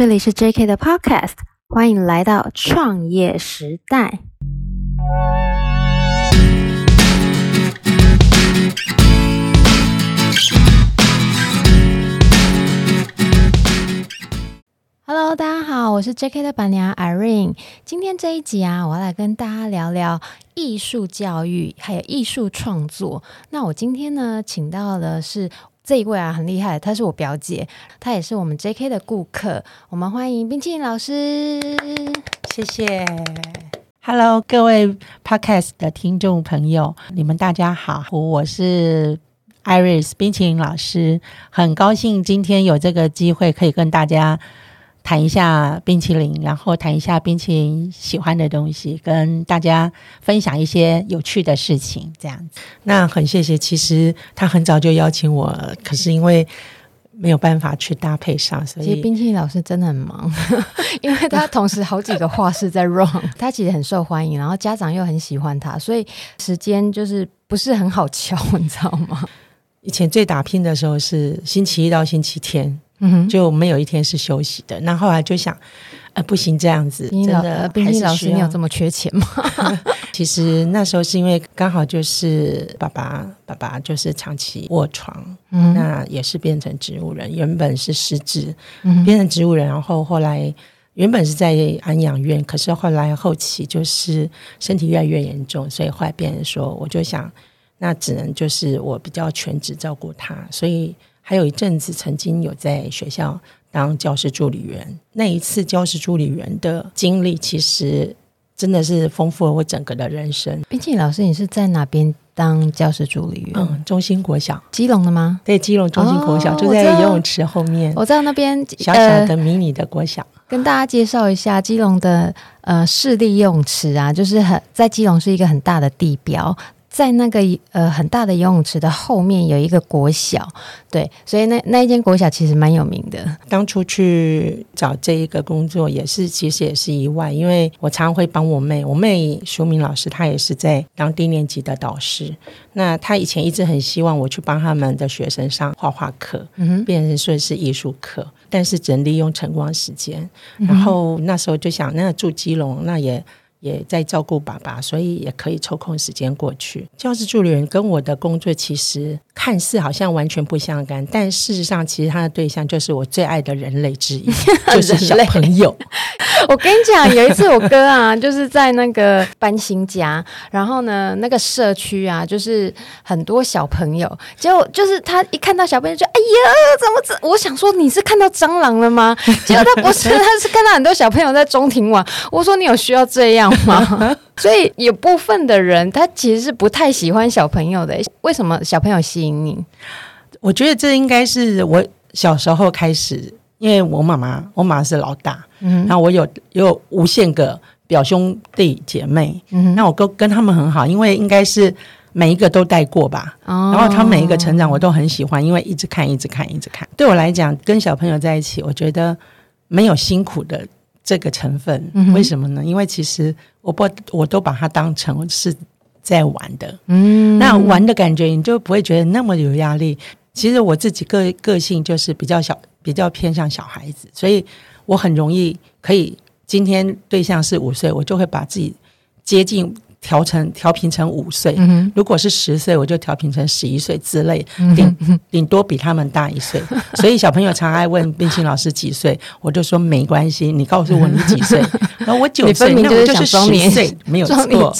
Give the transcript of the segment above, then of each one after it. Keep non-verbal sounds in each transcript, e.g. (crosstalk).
这里是 JK 的 Podcast，欢迎来到创业时代。Hello，大家好，我是 JK 的板娘 Irene。今天这一集啊，我要来跟大家聊聊艺术教育，还有艺术创作。那我今天呢，请到的是这一位啊，很厉害，她是我表姐，她也是我们 JK 的顾客。我们欢迎冰淇淋老师，谢谢。Hello，各位 Podcast 的听众朋友，你们大家好，我是 Iris 冰淇淋老师，很高兴今天有这个机会可以跟大家。谈一下冰淇淋，然后谈一下冰淇淋喜欢的东西，跟大家分享一些有趣的事情，这样子。那很谢谢，其实他很早就邀请我，可是因为没有办法去搭配上，所以其实冰淇淋老师真的很忙，(laughs) 因为他同时好几个画室在 run，(laughs) 他其实很受欢迎，然后家长又很喜欢他，所以时间就是不是很好敲，你知道吗？以前最打拼的时候是星期一到星期天。就没有一天是休息的。那后来就想，呃，不行，这样子真的。冰淇淋老师，你有这么缺钱吗？(laughs) 其实那时候是因为刚好就是爸爸，爸爸就是长期卧床，嗯，那也是变成植物人。原本是失智，嗯，变成植物人，然后后来原本是在安养院，可是后来后期就是身体越来越严重，所以后来变成说，我就想，那只能就是我比较全职照顾他，所以。还有一阵子，曾经有在学校当教师助理员。那一次教师助理员的经历，其实真的是丰富了我整个的人生。冰淇淋老师，你是在哪边当教师助理员？嗯，中心国小，基隆的吗？对，基隆中心国小、哦、就在游泳池后面。我在那边小小的迷你的国小，呃、跟大家介绍一下基隆的呃市立游泳池啊，就是很在基隆是一个很大的地标。在那个呃很大的游泳池的后面有一个国小，对，所以那那一间国小其实蛮有名的。当初去找这一个工作也是，其实也是意外，因为我常常会帮我妹，我妹淑敏老师，她也是在当低年级的导师。那她以前一直很希望我去帮他们的学生上画画课，嗯，变成说是艺术课，但是只能利用晨光时间。然后那时候就想，那住基隆，那也。也在照顾爸爸，所以也可以抽空时间过去。教师助理员跟我的工作其实看似好像完全不相干，但事实上，其实他的对象就是我最爱的人类之一，(laughs) (laughs) 就是小朋友。(laughs) 我跟你讲，有一次我哥啊，就是在那个搬新家，然后呢，那个社区啊，就是很多小朋友，结果就是他一看到小朋友就哎呀，怎么这？我想说你是看到蟑螂了吗？结果他不是，他是看到很多小朋友在中庭玩。我说你有需要这样吗？(laughs) 所以有部分的人他其实是不太喜欢小朋友的。为什么小朋友吸引你？我觉得这应该是我小时候开始，因为我妈妈，我妈妈是老大，嗯，那我有有无限个表兄弟姐妹，嗯，那我跟跟他们很好，因为应该是每一个都带过吧，哦，然后他们每一个成长我都很喜欢，因为一直看，一直看，一直看。对我来讲，跟小朋友在一起，我觉得没有辛苦的。这个成分，为什么呢？因为其实我不，我都把它当成是在玩的。嗯，那玩的感觉，你就不会觉得那么有压力。其实我自己个个性就是比较小，比较偏向小孩子，所以我很容易可以。今天对象是五岁，我就会把自己接近。调成调平成五岁，嗯、如果是十岁，我就调平成十一岁之类，顶顶多比他们大一岁。(laughs) 所以小朋友常爱问冰清老师几岁，我就说没关系，你告诉我你几岁，(laughs) 然后我九岁，那我就是十岁，没有错。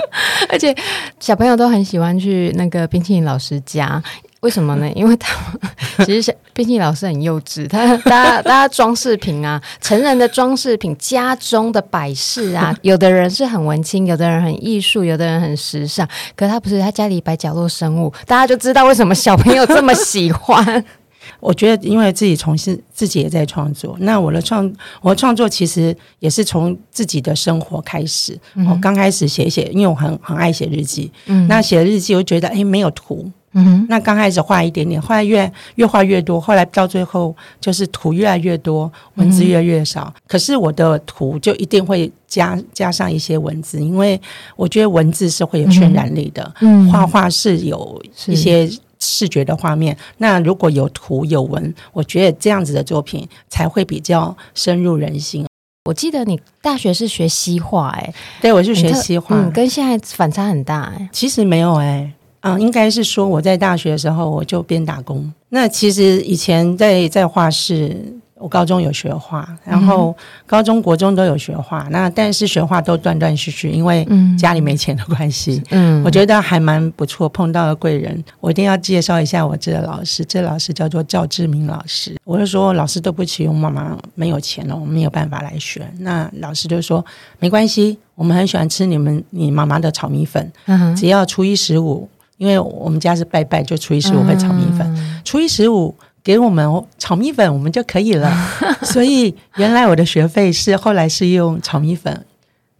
(laughs) 而且小朋友都很喜欢去那个冰淇淋老师家。为什么呢？因为他其实冰淇淋老师很幼稚，他大家大家装饰品啊，成人的装饰品，家中的摆饰啊，(laughs) 有的人是很文青，有的人很艺术，有的人很时尚。可是他不是，他家里摆角落生物，大家就知道为什么小朋友这么喜欢。我觉得，因为自己从事自己也在创作，那我的创我的创作其实也是从自己的生活开始。嗯、我刚开始写一写，因为我很很爱写日记，嗯，那写日记我觉得哎没有图。嗯，那刚开始画一点点，后来越越画越多，后来到最后就是图越来越多，文字越来越少。嗯、可是我的图就一定会加加上一些文字，因为我觉得文字是会有渲染力的。嗯，画画是有一些视觉的画面。那如果有图有文，我觉得这样子的作品才会比较深入人心。我记得你大学是学西画，哎，对，我是学西画，嗯，跟现在反差很大，哎，其实没有，哎，嗯，应该是说我在大学的时候我就边打工。那其实以前在在画室。我高中有学画，然后高中国中都有学画，嗯、那但是学画都断断续续，因为家里没钱的关系。(laughs) 嗯，我觉得还蛮不错，碰到了贵人。我一定要介绍一下我这个老师，这个、老师叫做赵志明老师。我就说老师对不起，我妈妈没有钱了，我没有办法来学。那老师就说没关系，我们很喜欢吃你们你妈妈的炒米粉，嗯、只要初一十五，因为我们家是拜拜，就初一十五会炒米粉，嗯、初一十五。给我们炒米粉，我们就可以了。(laughs) 所以原来我的学费是后来是用炒米粉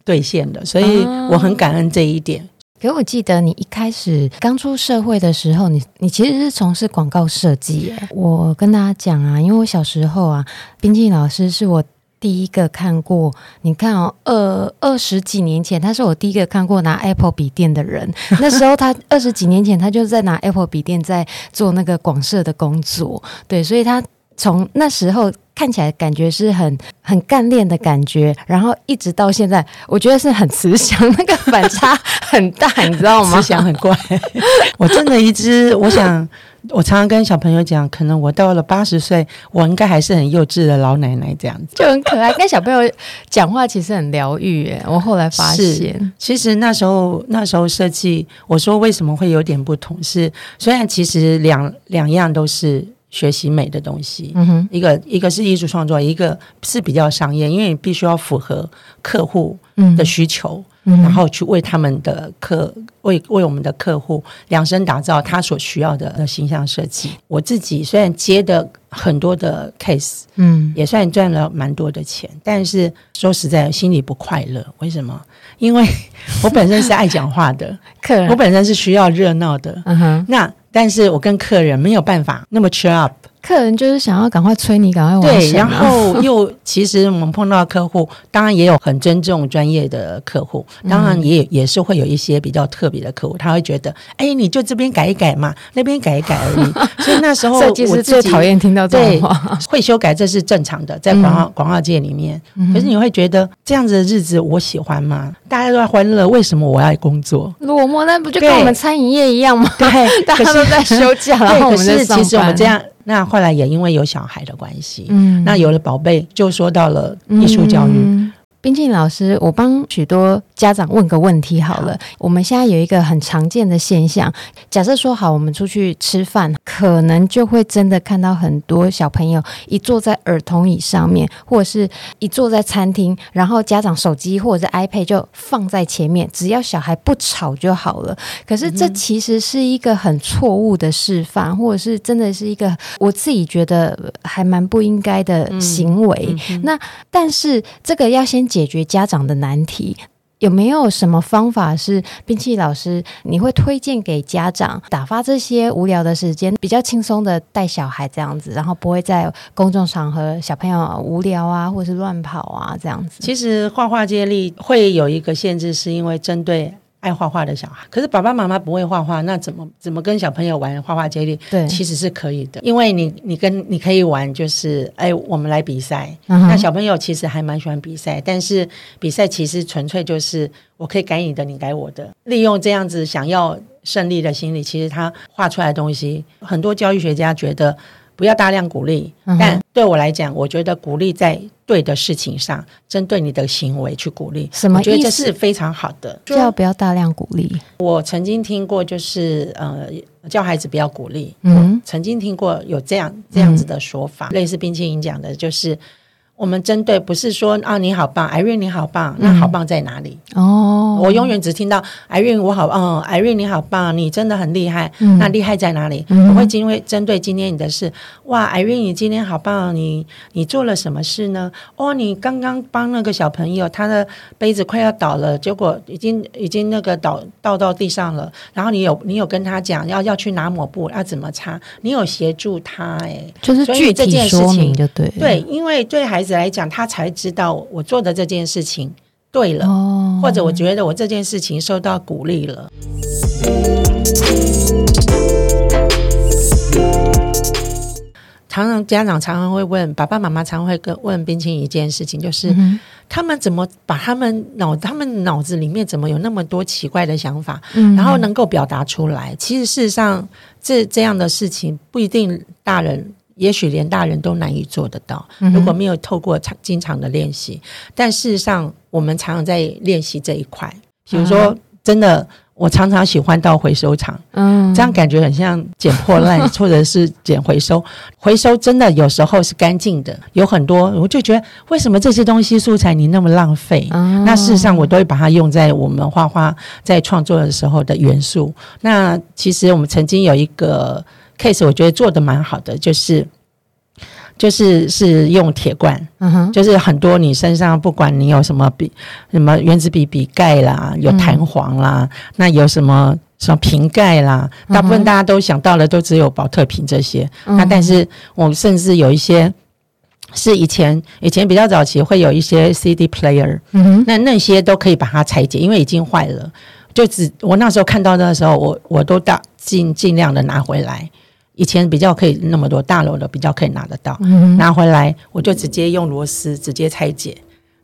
兑现的，所以我很感恩这一点。可我记得你一开始刚出社会的时候，你你其实是从事广告设计。我跟大家讲啊，因为我小时候啊，冰淇淋老师是我。第一个看过，你看哦，二二十几年前，他是我第一个看过拿 Apple 笔电的人。(laughs) 那时候他二十几年前，他就在拿 Apple 笔电在做那个广设的工作。对，所以他从那时候看起来感觉是很很干练的感觉，然后一直到现在，我觉得是很慈祥，那个反差很大，你知道吗？慈祥很怪，(laughs) 我真的一直我想。我常常跟小朋友讲，可能我到了八十岁，我应该还是很幼稚的老奶奶这样子，就很可爱。跟小朋友讲话其实很疗愈，哎，我后来发现，其实那时候那时候设计，我说为什么会有点不同，是虽然其实两两样都是学习美的东西，嗯哼，一个一个是艺术创作，一个是比较商业，因为你必须要符合客户的需求。嗯然后去为他们的客为为我们的客户量身打造他所需要的形象设计。我自己虽然接的很多的 case，嗯，也算赚了蛮多的钱，但是说实在，心里不快乐。为什么？因为 (laughs) 我本身是爱讲话的，(laughs) 客人我本身是需要热闹的，嗯哼。那但是我跟客人没有办法那么 cheer up。客人就是想要赶快催你，赶快完成。对，然后 (laughs) 又其实我们碰到客户，当然也有很尊重专业的客户，当然也也是会有一些比较特别的客户，他会觉得，哎，你就这边改一改嘛，那边改一改而已。(laughs) 所以那时候设计师最讨厌听到这种话，(laughs) 会修改这是正常的，在广告广告界里面。可是你会觉得这样子的日子我喜欢吗？大家都在欢乐，为什么我要工作？落寞，那不就跟我们餐饮业一样吗？对，大家都在休假，然后我们在上班。其实我们这样。那后来也因为有小孩的关系，嗯，那有了宝贝，就说到了艺术教育。嗯冰淇淋老师，我帮许多家长问个问题好了。好，我们现在有一个很常见的现象，假设说好，我们出去吃饭，可能就会真的看到很多小朋友一坐在儿童椅上面，或者是一坐在餐厅，然后家长手机或者是 iPad 就放在前面，只要小孩不吵就好了。可是这其实是一个很错误的示范，或者是真的是一个我自己觉得还蛮不应该的行为。嗯嗯、那但是这个要先。解决家长的难题，有没有什么方法是冰淇老师你会推荐给家长，打发这些无聊的时间，比较轻松的带小孩这样子，然后不会在公众场合小朋友无聊啊，或者是乱跑啊这样子？其实画画接力会有一个限制，是因为针对。爱画画的小孩，可是爸爸妈妈不会画画，那怎么怎么跟小朋友玩画画接力？对，其实是可以的，因为你你跟你可以玩，就是哎，我们来比赛。嗯、那小朋友其实还蛮喜欢比赛，但是比赛其实纯粹就是我可以改你的，你改我的，利用这样子想要胜利的心理，其实他画出来的东西，很多教育学家觉得。不要大量鼓励，但对我来讲，我觉得鼓励在对的事情上，针对你的行为去鼓励，什么？我觉得这是非常好的。就要不要大量鼓励？我曾经听过，就是呃，教孩子不要鼓励。嗯，曾经听过有这样这样子的说法，嗯、类似冰淇淋讲的，就是。我们针对不是说啊，你好棒，Irene 你好棒，那好棒在哪里？哦，我永远只听到 Irene 我好棒，Irene 你好棒，你真的很厉害。那厉害在哪里？我会因为针对今天你的事，哇，Irene 你今天好棒，你你做了什么事呢？哦，你刚刚帮那个小朋友，他的杯子快要倒了，结果已经已经那个倒倒到地上了，然后你有你有跟他讲要要去拿抹布，要怎么擦？你有协助他，哎，就是具体说明就对，对，因为对孩子。来讲，他才知道我做的这件事情对了，哦、或者我觉得我这件事情受到鼓励了。常常家长常常会问爸爸妈妈，常常会跟问冰清一件事情，就是、嗯、他们怎么把他们脑他们脑子里面怎么有那么多奇怪的想法，嗯、然后能够表达出来？其实事实上，这这样的事情不一定大人，也许连大人都难以做得到。如果没有透过常经常的练习，但事实上我们常常在练习这一块。比如说，真的。我常常喜欢到回收场，嗯，这样感觉很像捡破烂，(laughs) 或者是捡回收。回收真的有时候是干净的，有很多，我就觉得为什么这些东西素材你那么浪费？嗯，那事实上我都会把它用在我们画画在创作的时候的元素。那其实我们曾经有一个 case，我觉得做的蛮好的，就是。就是是用铁罐，嗯哼，就是很多你身上不管你有什么笔，什么原子笔笔盖啦，有弹簧啦，嗯、那有什么什么瓶盖啦，大部分大家都想到的都只有保特瓶这些。嗯、那但是我们甚至有一些是以前以前比较早期会有一些 CD player，嗯哼，那那些都可以把它拆解，因为已经坏了，就只我那时候看到的时候，我我都大尽尽量的拿回来。以前比较可以那么多大楼的比较可以拿得到，嗯、拿回来我就直接用螺丝直接拆解，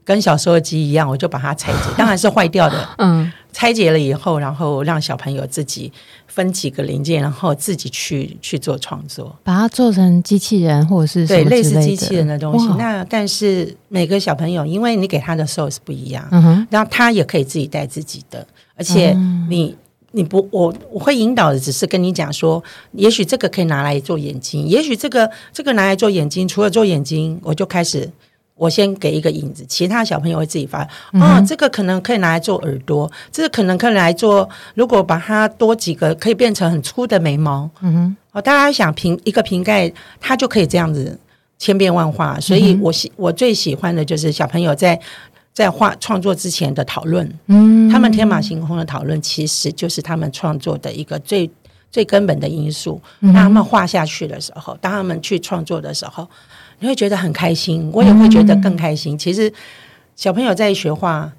跟小时候机一样，我就把它拆解，(laughs) 当然是坏掉的。嗯，拆解了以后，然后让小朋友自己分几个零件，然后自己去去做创作，把它做成机器人或者是对类似机器人的东西。那但是每个小朋友，因为你给他的 source 不一样，嗯哼，然后他也可以自己带自己的，而且你。嗯你不，我我会引导的，只是跟你讲说，也许这个可以拿来做眼睛，也许这个这个拿来做眼睛，除了做眼睛，我就开始，我先给一个影子，其他小朋友会自己发，嗯、哦，这个可能可以拿来做耳朵，这个可能可以拿来做，如果把它多几个，可以变成很粗的眉毛，嗯哼，哦，大家想瓶一个瓶盖，它就可以这样子千变万化，所以我喜我最喜欢的就是小朋友在。在画创作之前的讨论，嗯，他们天马行空的讨论，其实就是他们创作的一个最最根本的因素。当他们画下去的时候，当他们去创作的时候，你会觉得很开心，我也会觉得更开心。其实小朋友在学画，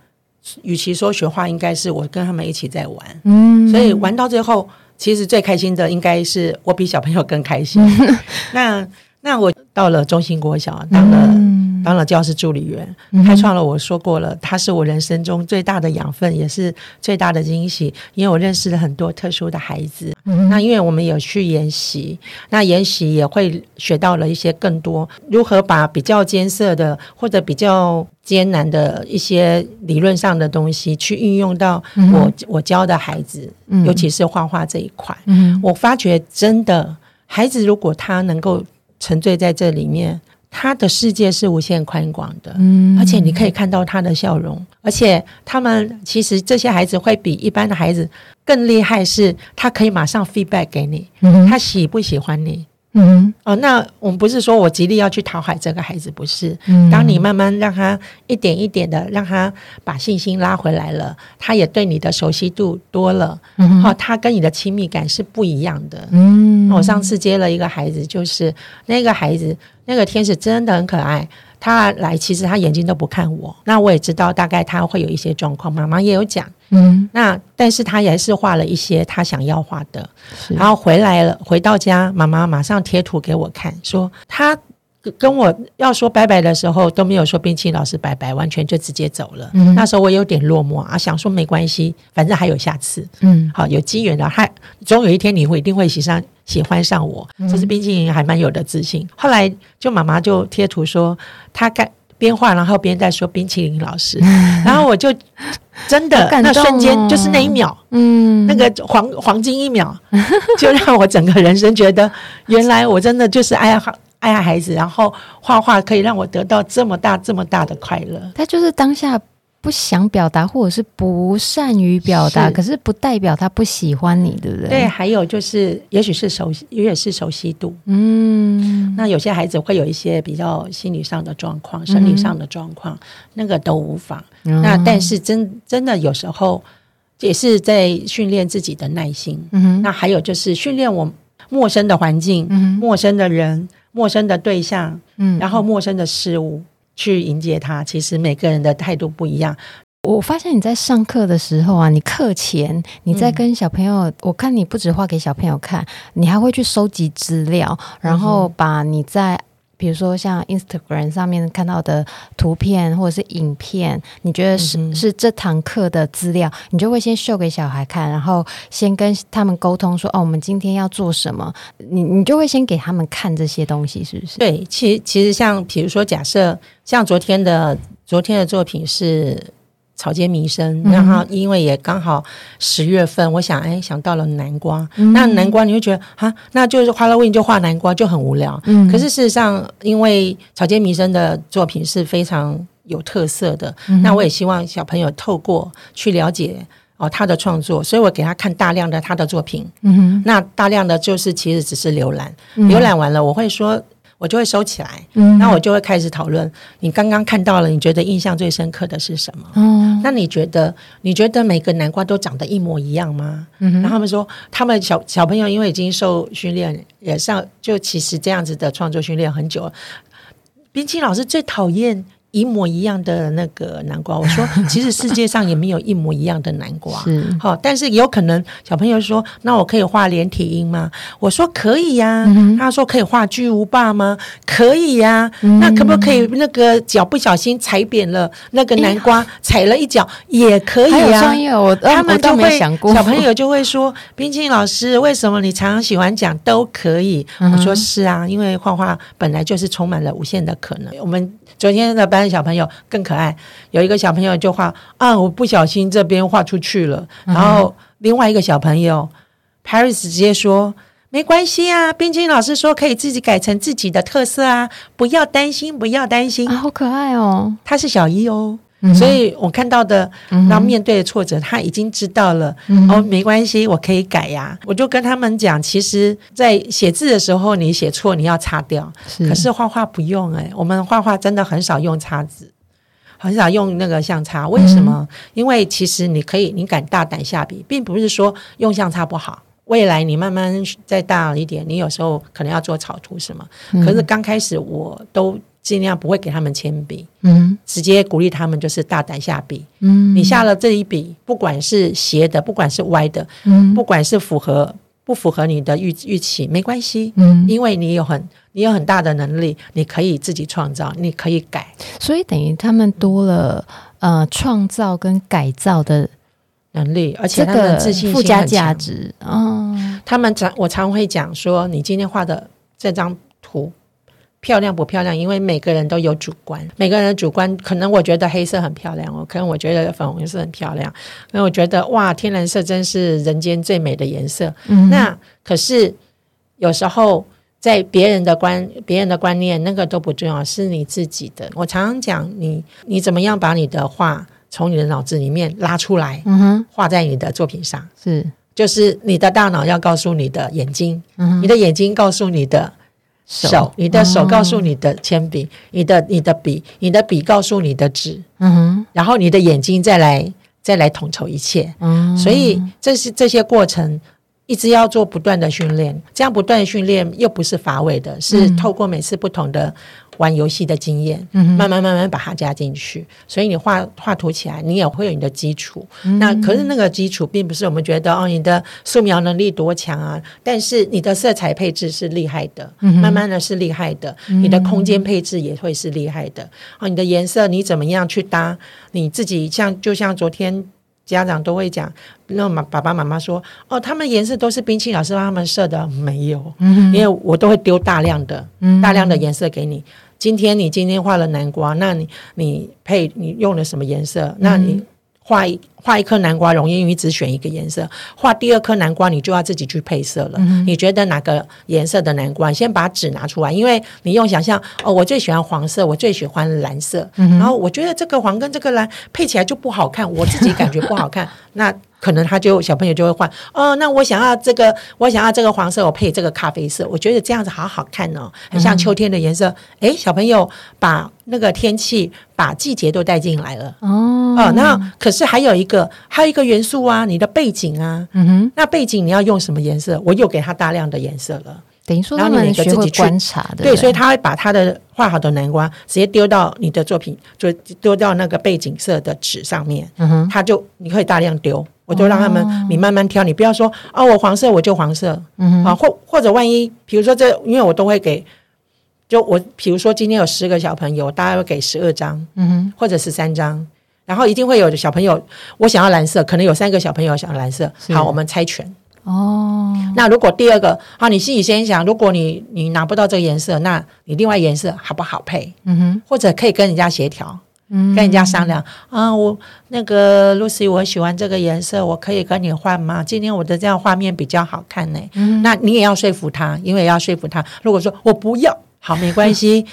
与其说学画，应该是我跟他们一起在玩，嗯，所以玩到最后，其实最开心的应该是我比小朋友更开心。(laughs) 那那我到了中心国小，当了。当了教师助理员，开创了我说过了，他是我人生中最大的养分，也是最大的惊喜。因为我认识了很多特殊的孩子，那因为我们有去研习，那研习也会学到了一些更多如何把比较艰涩的或者比较艰难的一些理论上的东西去运用到我我教的孩子，尤其是画画这一块。我发觉真的，孩子如果他能够沉醉在这里面。他的世界是无限宽广的，嗯，而且你可以看到他的笑容，而且他们其实这些孩子会比一般的孩子更厉害，是他可以马上 feedback 给你，嗯，他喜不喜欢你。嗯哦，那我们不是说我极力要去讨好这个孩子，不是。嗯，当你慢慢让他一点一点的让他把信心拉回来了，他也对你的熟悉度多了。嗯，好，他跟你的亲密感是不一样的。嗯，我上次接了一个孩子，就是那个孩子，那个天使真的很可爱。他来，其实他眼睛都不看我。那我也知道大概他会有一些状况，妈妈也有讲。嗯，那但是他也是画了一些他想要画的，然后回来了，回到家，妈妈马上贴图给我看，说他跟我要说拜拜的时候都没有说冰淇淋老师拜拜，完全就直接走了。嗯，那时候我有点落寞啊，想说没关系，反正还有下次。嗯，好，有机缘的，还总有一天你会一定会喜上喜欢上我。其实冰淇淋还蛮有的自信。嗯，后来就妈妈就贴图说他干。边画，然后边在说冰淇淋老师，(laughs) 然后我就真的那瞬间就是那一秒，嗯，那个黄黄金一秒，(laughs) 就让我整个人生觉得，原来我真的就是爱好爱孩子，然后画画可以让我得到这么大这么大的快乐。他就是当下。不想表达，或者是不善于表达，是，可是不代表他不喜欢你，对不对？对，还有就是，也许是熟悉，也许是熟悉度。嗯，那有些孩子会有一些比较心理上的状况、生理上的状况，嗯、那个都无妨。嗯、那但是真真的有时候也是在训练自己的耐心。嗯，那还有就是训练我陌生的环境、嗯、陌生的人、陌生的对象，嗯，然后陌生的事物。去迎接他，其实每个人的态度不一样。我发现你在上课的时候啊，你课前你在跟小朋友，嗯、我看你不止画给小朋友看，你还会去收集资料，然后把你在。比如说像 Instagram 上面看到的图片或者是影片，你觉得是、嗯、是这堂课的资料，你就会先秀给小孩看，然后先跟他们沟通说哦，我们今天要做什么，你你就会先给他们看这些东西，是不是？对，其实其实像比如说假设像昨天的昨天的作品是。草间弥生，然后因为也刚好十月份，我想哎想到了南瓜，嗯、那南瓜你会觉得啊，那就是 Halloween 就画南瓜就很无聊。嗯，可是事实上，因为草间弥生的作品是非常有特色的，嗯、那我也希望小朋友透过去了解哦他的创作，所以我给他看大量的他的作品。嗯哼，那大量的就是其实只是浏览，浏、嗯、览完了我会说。我就会收起来，嗯，那我就会开始讨论。你刚刚看到了，你觉得印象最深刻的是什么？嗯，那你觉得，你觉得每个南瓜都长得一模一样吗？嗯哼，然后他们说，他们小小朋友因为已经受训练，也上就其实这样子的创作训练很久了。冰清老师最讨厌。一模一样的那个南瓜，我说 (laughs) 其实世界上也没有一模一样的南瓜，好是，但是有可能小朋友说，那我可以画连体婴吗？我说可以呀、啊。嗯、他说可以画巨无霸吗？可以呀、啊。嗯、那可不可以那个脚不小心踩扁了那个南瓜，欸、踩了一脚也可以呀、啊。我他们都没想过，小朋友就会说，冰清老师，为什么你常常喜欢讲都可以？嗯、我说是啊，因为画画本来就是充满了无限的可能。我们昨天的班。小朋友更可爱，有一个小朋友就画啊，我不小心这边画出去了。然后另外一个小朋友 Paris 直接说没关系啊，冰清老师说可以自己改成自己的特色啊，不要担心，不要担心啊，好可爱哦，他是小一哦。所以我看到的，然后面对的挫折，他已经知道了。嗯、哦，没关系，我可以改呀。我就跟他们讲，其实，在写字的时候，你写错，你要擦掉。是可是画画不用哎、欸，我们画画真的很少用擦子，很少用那个橡擦。为什么？嗯、因为其实你可以，你敢大胆下笔，并不是说用橡擦不好。未来你慢慢再大一点，你有时候可能要做草图什么。嗯、可是刚开始我都。尽量不会给他们铅笔，嗯，直接鼓励他们就是大胆下笔，嗯，你下了这一笔，不管是斜的，不管是歪的，嗯，不管是符合不符合你的预预期，没关系，嗯，因为你有很你有很大的能力，你可以自己创造，你可以改，所以等于他们多了呃创造跟改造的能力，而且他们自信心附加价值，哦，他们常我常会讲说，你今天画的这张图。漂亮不漂亮？因为每个人都有主观，每个人的主观可能我觉得黑色很漂亮哦，可能我觉得粉红色很漂亮，那我觉得哇，天蓝色真是人间最美的颜色。嗯、那可是有时候在别人的观别人的观念，那个都不重要，是你自己的。我常常讲，你你怎么样把你的话从你的脑子里面拉出来，嗯哼，画在你的作品上，是就是你的大脑要告诉你的眼睛，嗯哼，你的眼睛告诉你的。手，你的手告诉你的铅笔，哦、你的你的笔，你的笔告诉你的纸，嗯哼，然后你的眼睛再来再来统筹一切，嗯，所以这是这些过程一直要做不断的训练，这样不断的训练又不是乏味的，是透过每次不同的。玩游戏的经验，慢慢慢慢把它加进去，所以你画画图起来，你也会有你的基础。那可是那个基础，并不是我们觉得哦，你的素描能力多强啊，但是你的色彩配置是厉害的，慢慢的是厉害的，你的空间配置也会是厉害的。哦，你的颜色你怎么样去搭？你自己像就像昨天家长都会讲，那妈爸爸妈妈说哦，他们颜色都是冰清老师帮他们设的，没有，因为我都会丢大量的大量的颜色给你。今天你今天画了南瓜，那你你配你用了什么颜色？那你画一画一颗南瓜，容易因为只选一个颜色。画第二颗南瓜，你就要自己去配色了。嗯、你觉得哪个颜色的南瓜？先把纸拿出来，因为你用想象哦，我最喜欢黄色，我最喜欢蓝色。嗯、然后我觉得这个黄跟这个蓝配起来就不好看，我自己感觉不好看。(laughs) 那可能他就小朋友就会换哦，那我想要这个，我想要这个黄色，我配这个咖啡色，我觉得这样子好好看哦，很像秋天的颜色。哎、嗯，小朋友把那个天气、把季节都带进来了哦。哦，那可是还有一个，还有一个元素啊，你的背景啊，嗯哼，那背景你要用什么颜色？我又给他大量的颜色了。等于说他们学会观察的，对，所以他会把他的画好的南瓜直接丢到你的作品，就丢到那个背景色的纸上面。嗯哼，他就你可以大量丢，我就让他们你慢慢挑，你不要说哦，我黄色我就黄色，嗯哼，啊，或或者万一比如说这，因为我都会给，就我比如说今天有十个小朋友，大概会给十二张，嗯哼，或者十三张，然后一定会有的小朋友我想要蓝色，可能有三个小朋友想要蓝色，好，我们猜拳。哦，那如果第二个好，你心里先想，如果你你拿不到这个颜色，那你另外颜色好不好配？嗯哼，或者可以跟人家协调，嗯，跟人家商量啊，我那个 Lucy，我喜欢这个颜色，我可以跟你换吗？今天我的这样画面比较好看呢。嗯，那你也要说服他，因为要说服他。如果说我不要。好，没关系。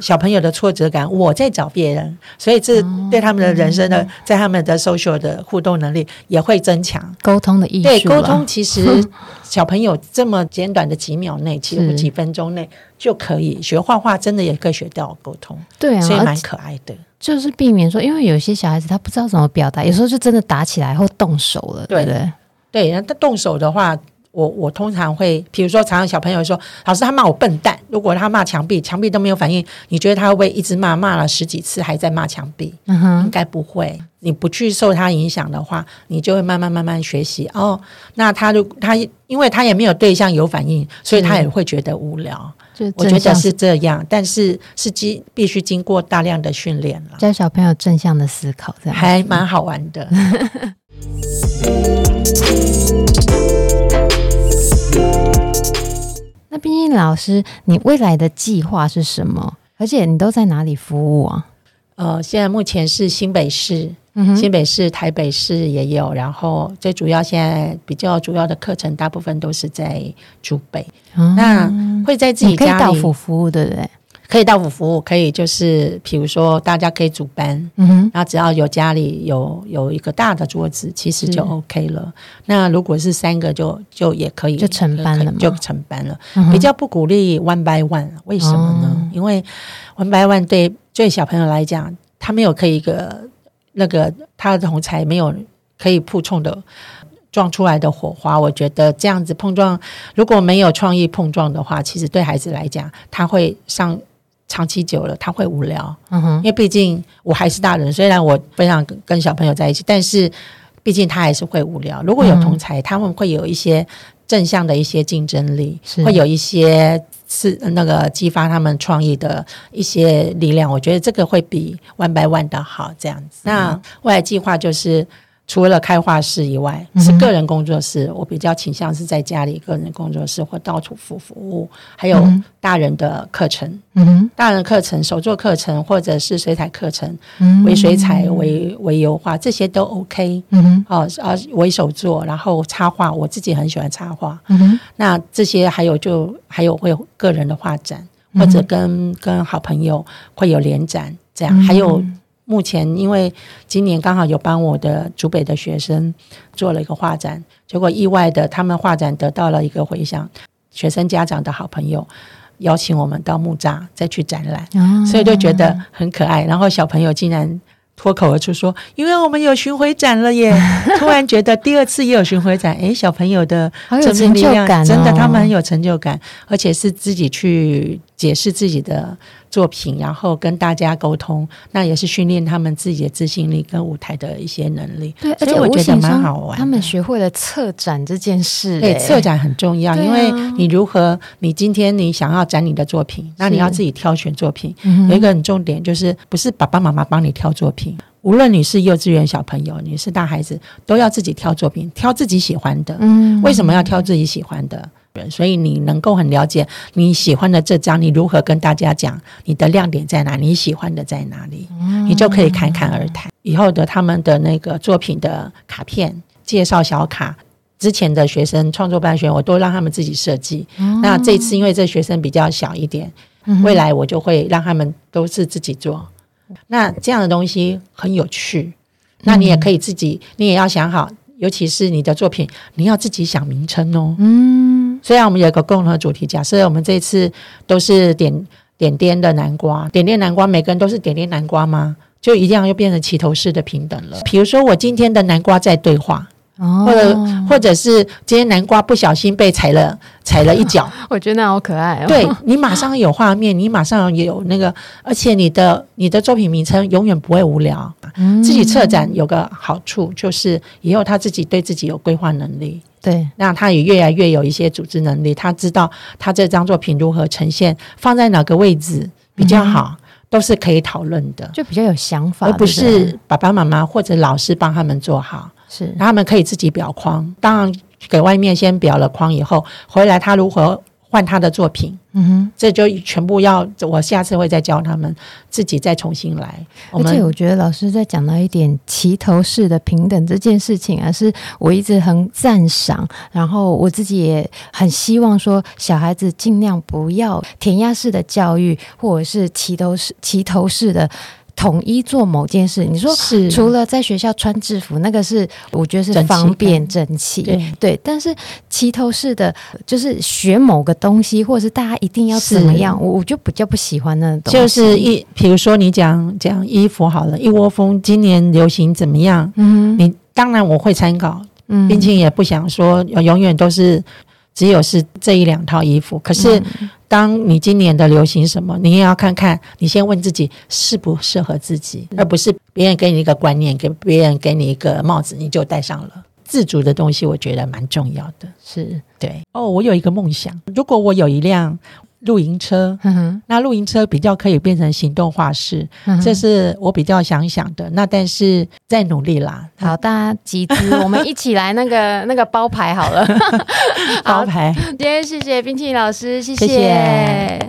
小朋友的挫折感，我在找别人，所以这对他们的人生的，哦、在他们的 social 的互动能力也会增强。沟通的艺术，对沟通，其实 (laughs) 小朋友这么简短的几秒内，其实几分钟内就可以学画画，真的也可以学到沟通。对啊，所以蛮可爱的。就是避免说，因为有些小孩子他不知道怎么表达，有时候就真的打起来或动手了，对不对？对，那他动手的话。我我通常会，比如说，常常小朋友说，老师他骂我笨蛋。如果他骂墙壁，墙壁都没有反应，你觉得他会不会一直骂，骂了十几次还在骂墙壁？嗯哼，应该不会。你不去受他影响的话，你就会慢慢慢慢学习。哦，那他就他，因为他也没有对象有反应，所以他也会觉得无聊。我觉得是这样，但是是经必须经过大量的训练了，教小朋友正向的思考，这样还蛮好玩的。(laughs) 那冰冰老师，你未来的计划是什么？而且你都在哪里服务啊？呃，现在目前是新北市，嗯、新北市、台北市也有，然后最主要现在比较主要的课程，大部分都是在竹北。嗯、那会在自己家里到府服务，对不对？可以到府服务，可以就是，比如说大家可以组班，嗯哼，然后只要有家里有有一个大的桌子，其实就 OK 了。那如果是三个就，就就也可以，就成班了，就成班了。嗯、比较不鼓励 one by one，为什么呢？哦、因为 one by one 对对小朋友来讲，他没有可以一个那个他的同才没有可以碰冲的撞出来的火花。我觉得这样子碰撞，如果没有创意碰撞的话，其实对孩子来讲，他会上。长期久了，他会无聊。嗯哼，因为毕竟我还是大人，虽然我非常跟小朋友在一起，但是毕竟他还是会无聊。如果有同才，他们会有一些正向的一些竞争力，是会有一些是那个激发他们创意的一些力量。我觉得这个会比 one by one 的好。这样子，那未来计划就是。除了开画室以外，是个人工作室。嗯、我比较倾向是在家里个人工作室或到处服服务，还有大人的课程，大人课程、手作课程或者是水彩课程，嗯、哼微水彩、为为油画这些都 OK。嗯哼，哦啊，为手作，然后插画，我自己很喜欢插画。那这些还有就还有会有个人的画展，或者跟跟好朋友会有联展，这样、嗯、还有。目前因为今年刚好有帮我的竹北的学生做了一个画展，结果意外的他们画展得到了一个回响，学生家长的好朋友邀请我们到木栅再去展览，哦、所以就觉得很可爱。然后小朋友竟然脱口而出说：“因为我们有巡回展了耶！” (laughs) 突然觉得第二次也有巡回展，诶，小朋友的成就感、哦、真的他们很有成就感，而且是自己去解释自己的。作品，然后跟大家沟通，那也是训练他们自己的自信力跟舞台的一些能力。对，而且我觉得蛮好玩。他们学会了策展这件事，对，策展很重要，啊、因为你如何，你今天你想要展你的作品，那你要自己挑选作品。有一个很重点就是，不是爸爸妈妈帮你挑作品，无论你是幼稚园小朋友，你是大孩子，都要自己挑作品，挑自己喜欢的。嗯，为什么要挑自己喜欢的？所以你能够很了解你喜欢的这张，你如何跟大家讲你的亮点在哪？你喜欢的在哪里？你就可以侃侃而谈。以后的他们的那个作品的卡片、介绍小卡，之前的学生创作班学生，我都让他们自己设计。那这次因为这学生比较小一点，未来我就会让他们都是自己做。那这样的东西很有趣，那你也可以自己，你也要想好，尤其是你的作品，你要自己想名称哦。嗯。虽然我们有一个共同的主题，假设我们这次都是点点点的南瓜，点点南瓜，每个人都是点点南瓜吗？就一定要又变成齐头式的平等了。比如说，我今天的南瓜在对话，或者或者是今天南瓜不小心被踩了踩了一脚，(laughs) 我觉得那好可爱哦。对，你马上有画面，你马上有那个，而且你的你的作品名称永远不会无聊。嗯，自己策展有个好处就是以后他自己对自己有规划能力，对，那他也越来越有一些组织能力，他知道他这张作品如何呈现，放在哪个位置比较好。嗯都是可以讨论的，就比较有想法，而不是爸爸妈妈或者老师帮他们做好，是，他们可以自己裱框。当然，给外面先裱了框以后，回来他如何换他的作品？嗯哼，这就全部要我下次会再教他们自己再重新来。而且我觉得老师在讲到一点齐头式的平等这件事情啊，是我一直很赞赏，然后我自己也很希望说小孩子尽量不要填鸭式的教育，或者是齐头式齐头式的。统一做某件事，你说是除了在学校穿制服，那个是我觉得是方便整齐，对对。但是齐头式的，就是学某个东西，或者是大家一定要怎么样，我我就比较不喜欢那种。就是一，比如说你讲讲衣服好了，一窝蜂今年流行怎么样？嗯，你当然我会参考，嗯，并且也不想说永远都是。只有是这一两套衣服，可是当你今年的流行什么，你也要看看，你先问自己适不适合自己，而不是别人给你一个观念，给别人给你一个帽子，你就戴上了。自主的东西，我觉得蛮重要的。是对哦，我有一个梦想，如果我有一辆。露营车，那露营车比较可以变成行动画室，这是我比较想想的。那但是在努力啦。好，大家集资，我们一起来那个那个包牌好了。(laughs) 包牌。今天谢谢冰淇淋老师，谢谢。谢谢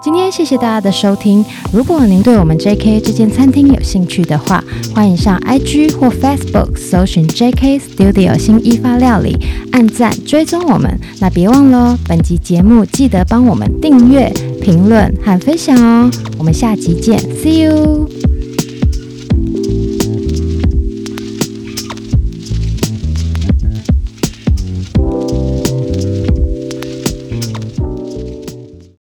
今天谢谢大家的收听。如果您对我们 JK 这间餐厅有兴趣的话，欢迎上 IG 或 Facebook 搜寻 JK Studio 新一发料理，按赞追踪我们。那别忘了，本集节目记得帮我们订阅、评论和分享哦。我们下集见，See you。